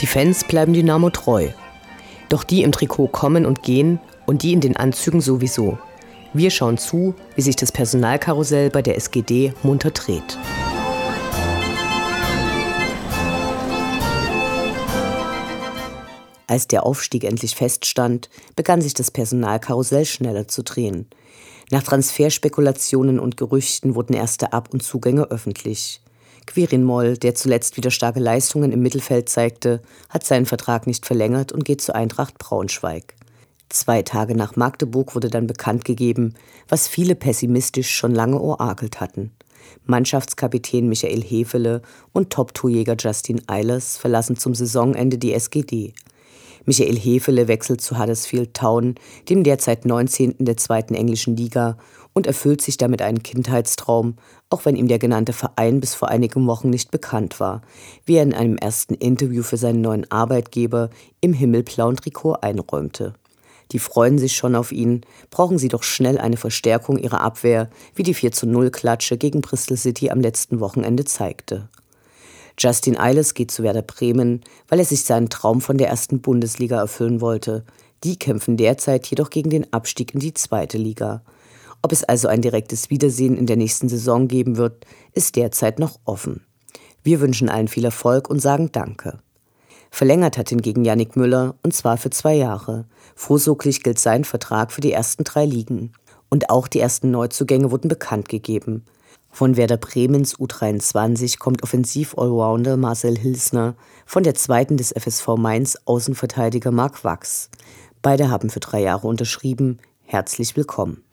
Die Fans bleiben Dynamo treu. Doch die im Trikot kommen und gehen und die in den Anzügen sowieso. Wir schauen zu, wie sich das Personalkarussell bei der SGD munter dreht. Als der Aufstieg endlich feststand, begann sich das Personalkarussell schneller zu drehen. Nach Transferspekulationen und Gerüchten wurden erste Ab- und Zugänge öffentlich. Quirin Moll, der zuletzt wieder starke Leistungen im Mittelfeld zeigte, hat seinen Vertrag nicht verlängert und geht zu Eintracht Braunschweig. Zwei Tage nach Magdeburg wurde dann bekannt gegeben, was viele pessimistisch schon lange orakelt hatten. Mannschaftskapitän Michael Hefele und Top-Torjäger Justin Eilers verlassen zum Saisonende die SGD. Michael Hefele wechselt zu Huddersfield Town, dem derzeit 19. der zweiten englischen Liga, und erfüllt sich damit einen Kindheitstraum, auch wenn ihm der genannte Verein bis vor einigen Wochen nicht bekannt war, wie er in einem ersten Interview für seinen neuen Arbeitgeber im himmelblauen Trikot einräumte. Die freuen sich schon auf ihn, brauchen sie doch schnell eine Verstärkung ihrer Abwehr, wie die 4 zu 0 Klatsche gegen Bristol City am letzten Wochenende zeigte. Justin Eiles geht zu Werder Bremen, weil er sich seinen Traum von der ersten Bundesliga erfüllen wollte. Die kämpfen derzeit jedoch gegen den Abstieg in die zweite Liga. Ob es also ein direktes Wiedersehen in der nächsten Saison geben wird, ist derzeit noch offen. Wir wünschen allen viel Erfolg und sagen Danke. Verlängert hat hingegen Yannick Müller, und zwar für zwei Jahre. Vorsorglich gilt sein Vertrag für die ersten drei Ligen. Und auch die ersten Neuzugänge wurden bekannt gegeben. Von Werder Bremens U23 kommt Offensiv-Allrounder Marcel Hilsner, von der zweiten des FSV Mainz Außenverteidiger Marc Wachs. Beide haben für drei Jahre unterschrieben. Herzlich willkommen.